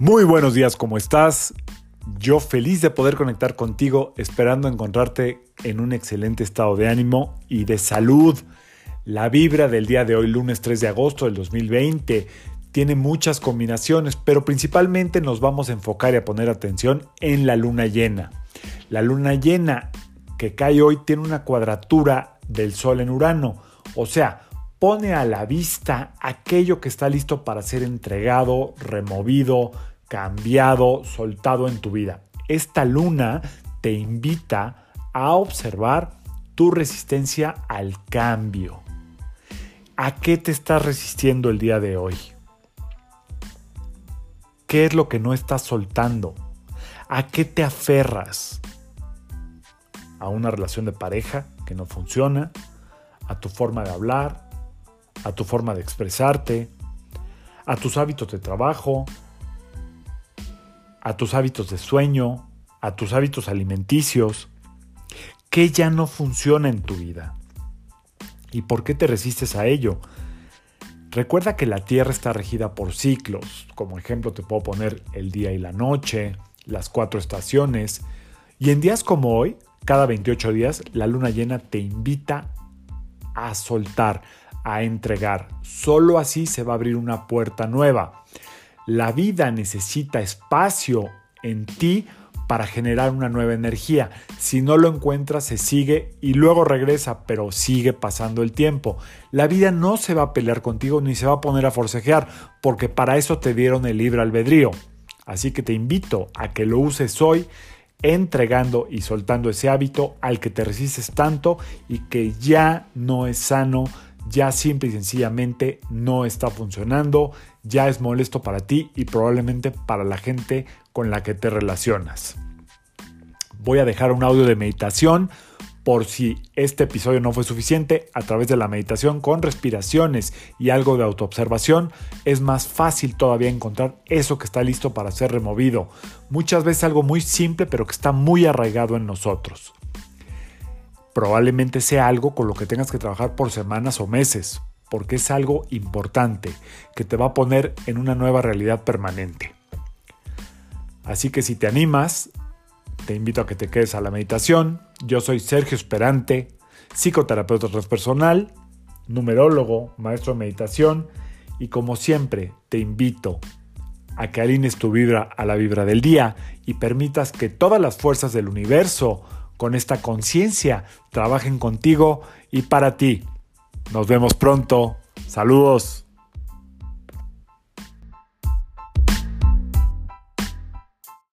Muy buenos días, ¿cómo estás? Yo feliz de poder conectar contigo, esperando encontrarte en un excelente estado de ánimo y de salud. La vibra del día de hoy, lunes 3 de agosto del 2020, tiene muchas combinaciones, pero principalmente nos vamos a enfocar y a poner atención en la luna llena. La luna llena que cae hoy tiene una cuadratura del Sol en Urano, o sea, pone a la vista aquello que está listo para ser entregado, removido, cambiado, soltado en tu vida. Esta luna te invita a observar tu resistencia al cambio. ¿A qué te estás resistiendo el día de hoy? ¿Qué es lo que no estás soltando? ¿A qué te aferras? ¿A una relación de pareja que no funciona? ¿A tu forma de hablar? ¿A tu forma de expresarte? ¿A tus hábitos de trabajo? A tus hábitos de sueño, a tus hábitos alimenticios, ¿qué ya no funciona en tu vida? ¿Y por qué te resistes a ello? Recuerda que la Tierra está regida por ciclos, como ejemplo te puedo poner el día y la noche, las cuatro estaciones, y en días como hoy, cada 28 días, la luna llena te invita a soltar, a entregar. Solo así se va a abrir una puerta nueva. La vida necesita espacio en ti para generar una nueva energía. Si no lo encuentras, se sigue y luego regresa, pero sigue pasando el tiempo. La vida no se va a pelear contigo ni se va a poner a forcejear, porque para eso te dieron el libre albedrío. Así que te invito a que lo uses hoy entregando y soltando ese hábito al que te resistes tanto y que ya no es sano ya simple y sencillamente no está funcionando, ya es molesto para ti y probablemente para la gente con la que te relacionas. Voy a dejar un audio de meditación por si este episodio no fue suficiente, a través de la meditación con respiraciones y algo de autoobservación, es más fácil todavía encontrar eso que está listo para ser removido. Muchas veces algo muy simple pero que está muy arraigado en nosotros probablemente sea algo con lo que tengas que trabajar por semanas o meses, porque es algo importante que te va a poner en una nueva realidad permanente. Así que si te animas, te invito a que te quedes a la meditación. Yo soy Sergio Esperante, psicoterapeuta transpersonal, numerólogo, maestro de meditación y como siempre te invito a que alines tu vibra a la vibra del día y permitas que todas las fuerzas del universo con esta conciencia trabajen contigo y para ti. Nos vemos pronto. Saludos.